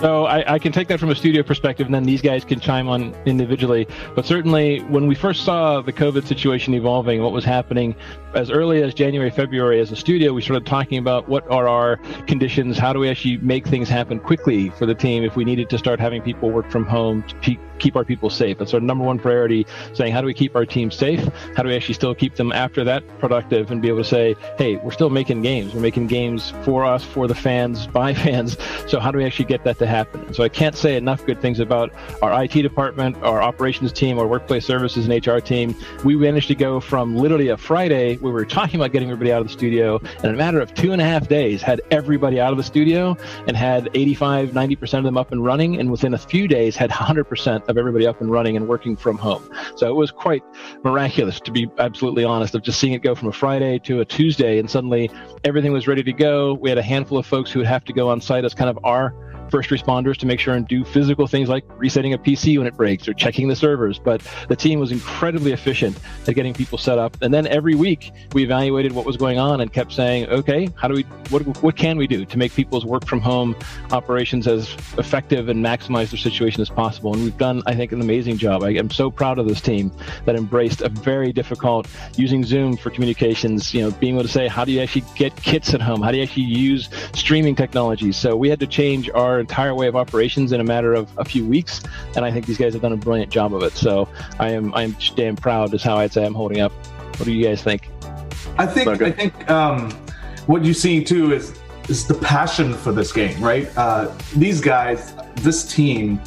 So I, I, can take that from a studio perspective, and then these guys can chime on individually. But certainly, when we first saw the COVID situation evolving, what was happening as early as January, February, as a studio, we started talking about what are our conditions, how do we actually make things happen quickly for the team if we needed to start having people work from home to keep our people safe. That's our number one priority, saying how do we keep our team safe? How do we actually still keep them after that productive and be able to say, hey, we're still making games. We're making games for us, for the fans, by fans. So how do we actually get that to happen? So I can't say enough good things about our IT department, our operations team, our workplace services and HR team. We managed to go from literally a Friday where we were talking about getting everybody out of the studio, and in a matter of two and a half days, had everybody out of the studio and had 85, 90% of them up and running. And within a few days, had 100% of everybody up and running and working from home. So it was quite miraculous, to be absolutely honest, of just seeing it go from a Friday to a Tuesday, and suddenly everything was ready to go. We had a handful of folks who would have to go on site as kind of our first responders to make sure and do physical things like resetting a PC when it breaks or checking the servers. But the team was incredibly efficient at getting people set up. And then every week we evaluated what was going on and kept saying, okay, how do we, what, what can we do to make people's work from home operations as effective and maximize their situation as possible? And we've done, I think, an amazing job. I am so proud of this team that embraced a very difficult using Zoom for communications, you know, being able to say, how do you actually get kits at home? How do you actually use streaming technologies? So we had to change our entire way of operations in a matter of a few weeks, and I think these guys have done a brilliant job of it. So I am I am damn proud. Is how I'd say I'm holding up. What do you guys think? I think I think um, what you see too is is the passion for this game, right? Uh, these guys, this team,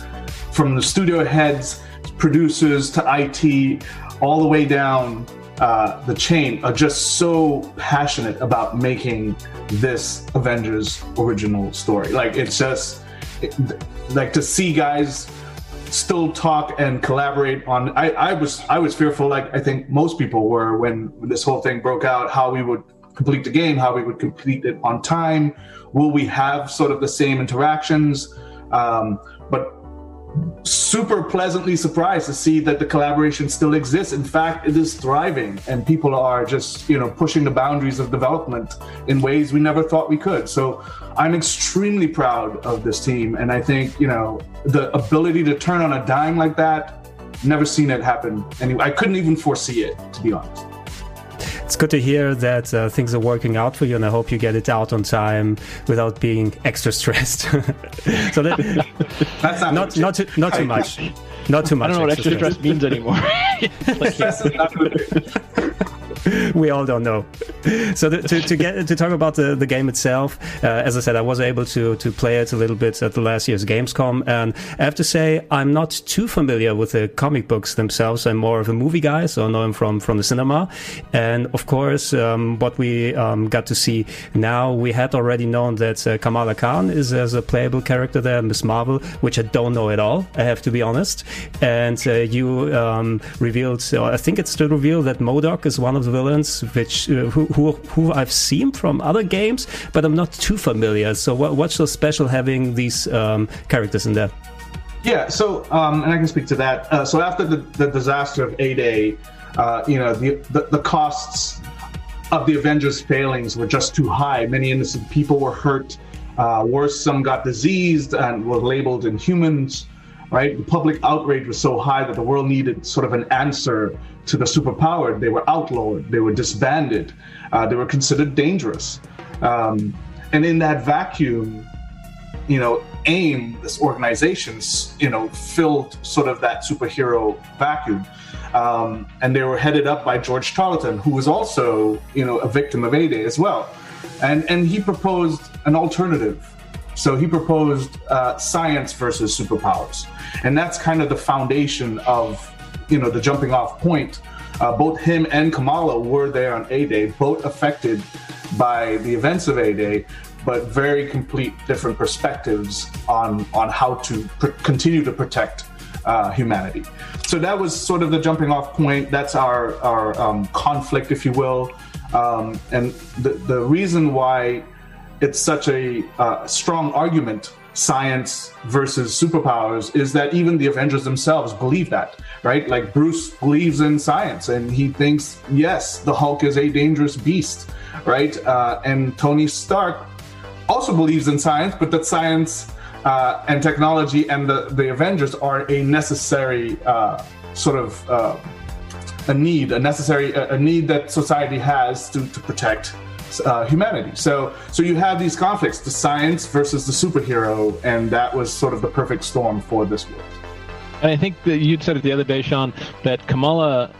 from the studio heads, producers to IT, all the way down uh, the chain are just so passionate about making this Avengers original story. Like it's just it, like to see guys still talk and collaborate on. I, I was I was fearful, like I think most people were when this whole thing broke out, how we would complete the game, how we would complete it on time. Will we have sort of the same interactions? Um, but super pleasantly surprised to see that the collaboration still exists. In fact, it is thriving, and people are just you know pushing the boundaries of development in ways we never thought we could. So I'm extremely proud of this team, and I think you know the ability to turn on a dime like that. Never seen it happen. Anyway, I couldn't even foresee it, to be honest it's good to hear that uh, things are working out for you, and I hope you get it out on time without being extra stressed. so that, that's not not not too, not too much. Not too much. I don't know what extra stress, stress means anymore. we all don't know. So the, to, to get to talk about the, the game itself, uh, as I said, I was able to to play it a little bit at the last year's Gamescom, and I have to say I'm not too familiar with the comic books themselves. I'm more of a movie guy, so I know them from from the cinema, and of course, um, what we um, got to see now, we had already known that uh, Kamala Khan is as a playable character there, Ms. Marvel, which I don't know at all. I have to be honest, and uh, you um, revealed, I think it's to reveal that MODOK is one of the villains, which uh, who, who, who I've seen from other games, but I'm not too familiar. So what, what's so special having these um, characters in there? Yeah, so um, and I can speak to that. Uh, so after the, the disaster of A-Day, uh, you know the, the, the costs of the Avengers' failings were just too high. Many innocent people were hurt. Uh, worse, some got diseased and were labeled inhumans. Right, the public outrage was so high that the world needed sort of an answer to the superpowered. They were outlawed, they were disbanded, uh, they were considered dangerous. Um, and in that vacuum, you know, AIM, this organization, you know, filled sort of that superhero vacuum. Um, and they were headed up by George Tarleton, who was also, you know, a victim of A-Day as well. And, and he proposed an alternative. So he proposed uh, science versus superpowers. And that's kind of the foundation of you know the jumping off point. Uh, both him and Kamala were there on A-Day, both affected by the events of A-Day, but very complete different perspectives on on how to pr- continue to protect uh, humanity. So that was sort of the jumping off point. That's our our um, conflict, if you will, um, and the the reason why it's such a uh, strong argument science versus superpowers is that even the Avengers themselves believe that, right? Like Bruce believes in science and he thinks, yes, the Hulk is a dangerous beast, right? Uh, and Tony Stark also believes in science, but that science uh, and technology and the, the Avengers are a necessary uh, sort of uh, a need, a necessary a, a need that society has to, to protect uh, humanity. So so you have these conflicts: the science versus the superhero, and that was sort of the perfect storm for this world. And I think that you said it the other day, Shaun, that Kamala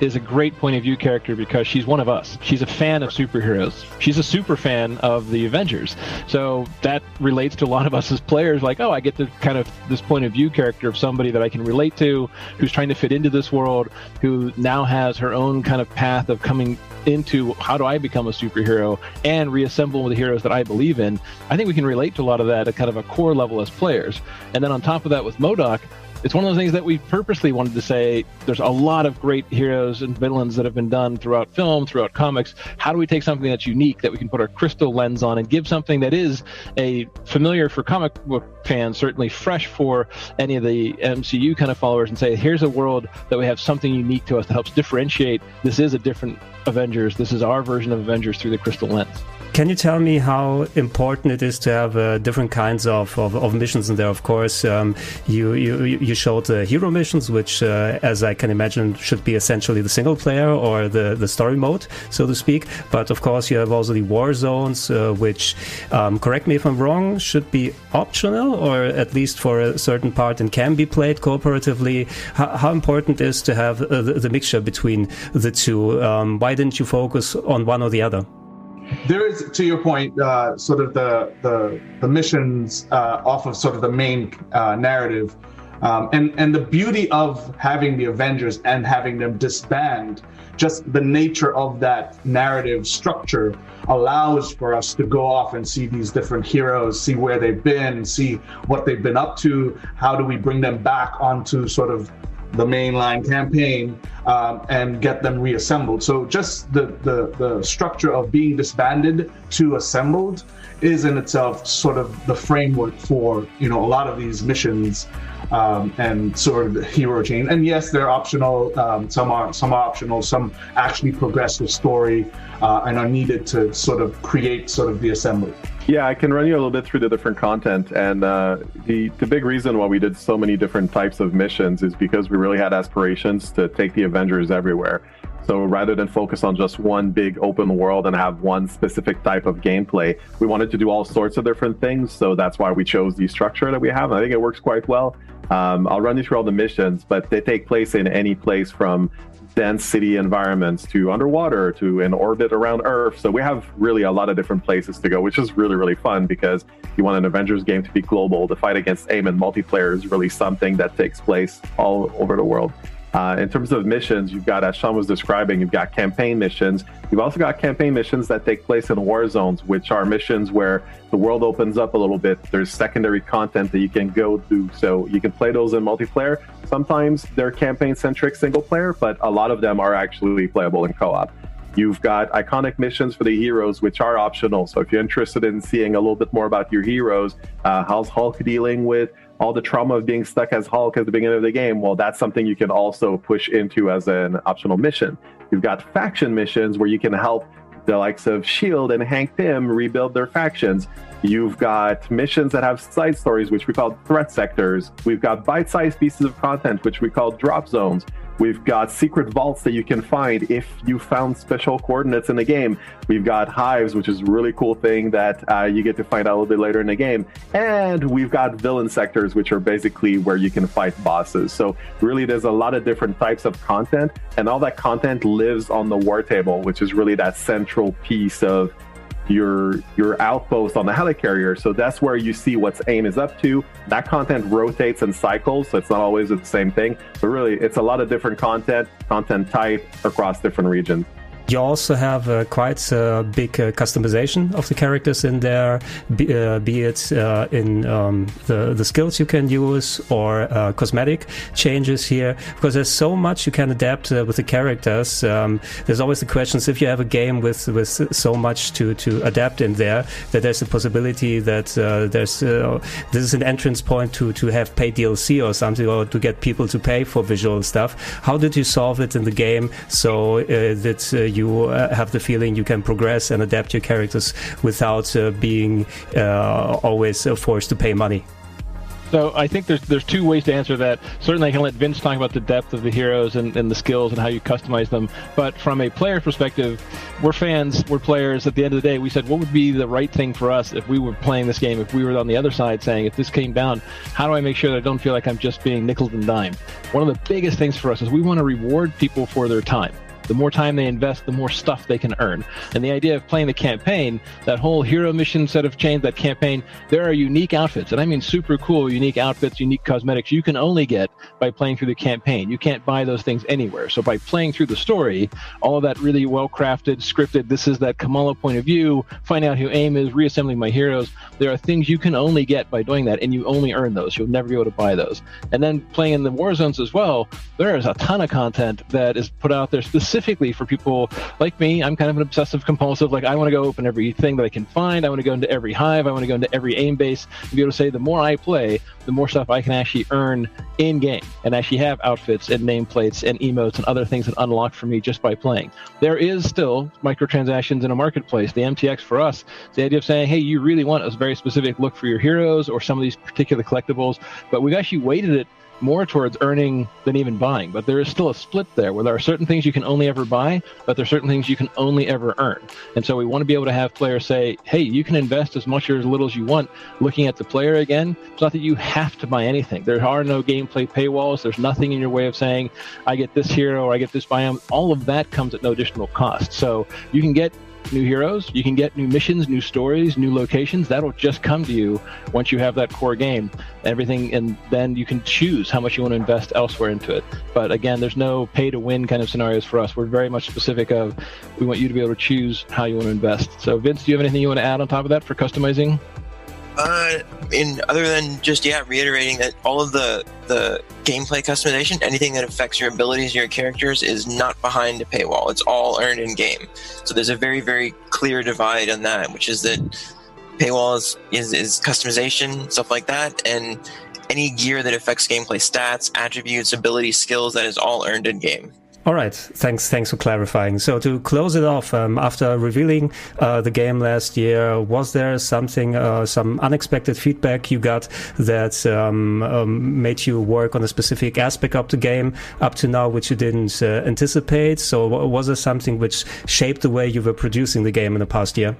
is a great point of view character because she's one of us. She's a fan of superheroes. She's a super fan of the Avengers. So that relates to a lot of us as players. Like, oh, I get the kind of this point of view character of somebody that I can relate to, who's trying to fit into this world, who now has her own kind of path of coming into how do I become a superhero and reassemble the heroes that I believe in. I think we can relate to a lot of that at kind of a core level as players. And then on top of that, with MODOK, it's one of those things that we purposely wanted to say there's a lot of great heroes and villains that have been done throughout film, throughout comics. How do we take something that's unique that we can put our crystal lens on and give something that is a familiar for comic book fans, certainly fresh for any of the MCU kind of followers, and say, here's a world that we have something unique to us that helps differentiate. This is a different Avengers. This is our version of Avengers through the crystal lens. Can you tell me how important it is to have uh, different kinds of, of, of, missions in there? Of course, um, you, you you showed the hero missions, which, uh, as I can imagine, should be essentially the single player or the, the story mode, so to speak. But of course, you have also the war zones, uh, which, um, correct me if I'm wrong, should be optional or at least for a certain part and can be played cooperatively. How, how important is to have uh, the, the, mixture between the two? Um, why didn't you focus on one or the other? There is to your point uh, sort of the the, the missions uh, off of sort of the main uh, narrative. Um, and and the beauty of having the avengers and having them disband just the nature of that narrative structure allows for us to go off and see these different heroes see where they've been see what they've been up to how do we bring them back onto sort of the mainline campaign um, and get them reassembled. So just the, the the structure of being disbanded to assembled is in itself sort of the framework for you know a lot of these missions um, and sort of the hero chain. And yes, they're optional. Um, some are some are optional. Some actually progress the story uh, and are needed to sort of create sort of the assembly. Yeah, I can run you a little bit through the different content, and uh, the the big reason why we did so many different types of missions is because we really had aspirations to take the Avengers everywhere. So rather than focus on just one big open world and have one specific type of gameplay, we wanted to do all sorts of different things. So that's why we chose the structure that we have. And I think it works quite well. Um, I'll run you through all the missions, but they take place in any place from dense city environments to underwater to in orbit around Earth. So we have really a lot of different places to go, which is really, really fun because you want an Avengers game to be global. The fight against AIM and multiplayer is really something that takes place all over the world. Uh, in terms of missions, you've got, as Shaun was describing, you've got campaign missions. You've also got campaign missions that take place in war zones, which are missions where the world opens up a little bit. There's secondary content that you can go to, so you can play those in multiplayer. Sometimes they're campaign centric single player, but a lot of them are actually playable in co op. You've got iconic missions for the heroes, which are optional. So if you're interested in seeing a little bit more about your heroes, uh, how's Hulk dealing with all the trauma of being stuck as Hulk at the beginning of the game, well, that's something you can also push into as an optional mission. You've got faction missions where you can help the likes of Shield and Hank Pym rebuild their factions. You've got missions that have side stories, which we call threat sectors. We've got bite sized pieces of content, which we call drop zones. We've got secret vaults that you can find if you found special coordinates in the game. We've got hives, which is a really cool thing that uh, you get to find out a little bit later in the game. And we've got villain sectors, which are basically where you can fight bosses. So really, there's a lot of different types of content, and all that content lives on the war table, which is really that central piece of your your outpost on the helicarrier. So that's where you see what's AIM is up to. That content rotates and cycles, so it's not always the same thing. But really, it's a lot of different content, content type across different regions. You also have uh, quite a big uh, customization of the characters in there, be, uh, be it uh, in um, the the skills you can use or uh, cosmetic changes here. Because there's so much you can adapt uh, with the characters. Um, there's always the questions if you have a game with with so much to to adapt in there that there's a possibility that there's this is an entrance point to to have paid DLC or something or to get people to pay for visual stuff. How did you solve it in the game so that you you uh, have the feeling you can progress and adapt your characters without uh, being uh, always forced to pay money. So I think there's there's two ways to answer that. Certainly, I can let Vince talk about the depth of the heroes and, and the skills and how you customize them. But from a player perspective, we're fans, we're players. At the end of the day, we said what would be the right thing for us if we were playing this game, if we were on the other side saying, if this came down, how do I make sure that I don't feel like I'm just being nickel and dime? One of the biggest things for us is we want to reward people for their time. The more time they invest, the more stuff they can earn. And the idea of playing the campaign, that whole hero mission set of chains, that campaign, there are unique outfits. And I mean super cool, unique outfits, unique cosmetics you can only get by playing through the campaign. You can't buy those things anywhere. So by playing through the story, all of that really well crafted, scripted, this is that Kamala point of view, find out who AIM is, reassembling my heroes. There are things you can only get by doing that, and you only earn those. You'll never be able to buy those. And then playing in the war zones as well, there is a ton of content that is put out there specifically specifically for people like me. I'm kind of an obsessive compulsive. Like I want to go open everything that I can find. I want to go into every hive. I want to go into every AIM base and be able to say the more I play, the more stuff I can actually earn in game and actually have outfits and nameplates and emotes and other things that unlock for me just by playing. There is still microtransactions in a marketplace. The MTX for us, the idea of saying, hey, you really want a very specific look for your heroes or some of these particular collectibles, but we've actually weighted it more towards earning than even buying. But there is still a split there where there are certain things you can only ever buy, but there are certain things you can only ever earn. And so we want to be able to have players say, hey, you can invest as much or as little as you want looking at the player again. It's not that you have to buy anything. There are no gameplay paywalls. There's nothing in your way of saying, I get this hero or I get this biome. All of that comes at no additional cost. So you can get new heroes. You can get new missions, new stories, new locations. That'll just come to you once you have that core game. Everything, and then you can choose how much you want to invest elsewhere into it. But again, there's no pay to win kind of scenarios for us. We're very much specific of we want you to be able to choose how you want to invest. So, Vince, do you have anything you want to add on top of that for customizing? Uh, in other than just yeah, reiterating that all of the the gameplay customization, anything that affects your abilities, your characters, is not behind a paywall. It's all earned in game. So there's a very very clear divide on that, which is that paywalls is, is customization stuff like that, and any gear that affects gameplay stats, attributes, abilities, skills, that is all earned in game. All right, thanks. Thanks for clarifying. So to close it off, um, after revealing uh, the game last year, was there something, uh, some unexpected feedback you got that um, um, made you work on a specific aspect of the game up to now, which you didn't uh, anticipate? So was there something which shaped the way you were producing the game in the past year?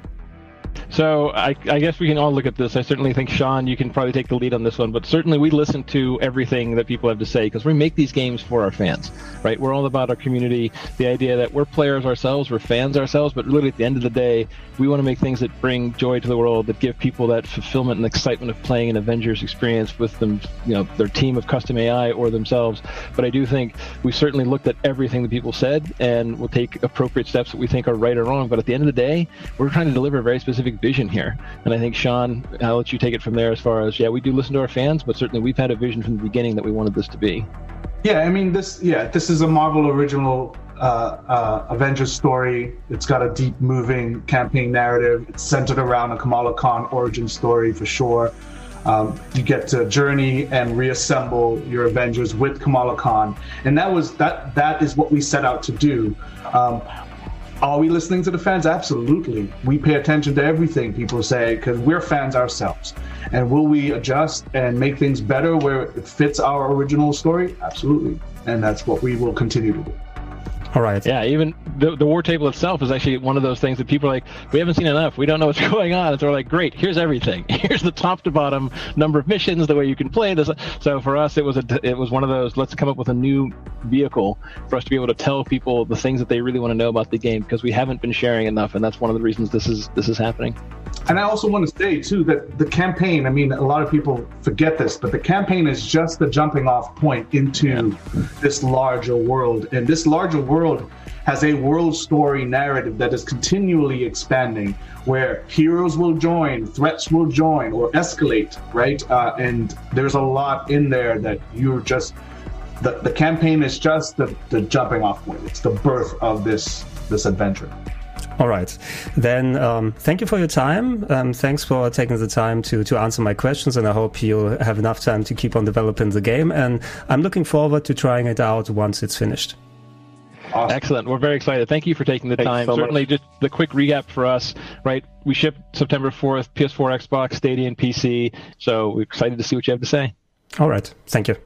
So I, I, guess we can all look at this. I certainly think Shaun, you can probably take the lead on this one, but certainly we listen to everything that people have to say because we make these games for our fans, right? We're all about our community. The idea that we're players ourselves, we're fans ourselves, but really at the end of the day, we want to make things that bring joy to the world, that give people that fulfillment and excitement of playing an Avengers experience with them, you know, their team of custom AI or themselves. But I do think we certainly looked at everything that people said and we'll take appropriate steps that we think are right or wrong. But at the end of the day, we're trying to deliver very specific vision here. And I think Shaun, I'll let you take it from there as far as yeah, we do listen to our fans, but certainly we've had a vision from the beginning that we wanted this to be. Yeah, I mean this. Yeah, this is a Marvel original uh, uh, Avengers story. It's got a deep, moving campaign narrative. It's centered around a Kamala Khan origin story for sure. Um, you get to journey and reassemble your Avengers with Kamala Khan, and that was that. That is what we set out to do. Um, are we listening to the fans? Absolutely. We pay attention to everything people say because we're fans ourselves. And will we adjust and make things better where it fits our original story? Absolutely. And that's what we will continue to do. All right. Yeah, even the, the war table itself is actually one of those things that people are like, we haven't seen enough. We don't know what's going on. And so we're like, great, here's everything. Here's the top to bottom number of missions, the way you can play this. So for us, it was a it was one of those. Let's come up with a new vehicle for us to be able to tell people the things that they really want to know about the game because we haven't been sharing enough, and that's one of the reasons this is this is happening. And I also want to say too that the campaign. I mean, a lot of people forget this, but the campaign is just the jumping off point into yeah. this larger world, and this larger world has a world story narrative that is continually expanding, where heroes will join, threats will join or escalate, right? Uh, and there's a lot in there that you're just the, the campaign is just the, the jumping off point. It's the birth of this this adventure. All right. Then um, thank you for your time. Um, thanks for taking the time to, to answer my questions. And I hope you'll have enough time to keep on developing the game. And I'm looking forward to trying it out once it's finished. Awesome. Excellent. We're very excited. Thank you for taking the Thanks time. So Certainly, much. just the quick recap for us, right? We ship September 4th, PS4, Xbox, Stadia, and PC. So we're excited to see what you have to say. Alright, thank you.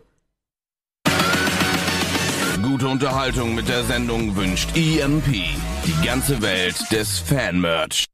Gute Unterhaltung mit der Sendung wünscht EMP, die ganze Welt des Fanmerch.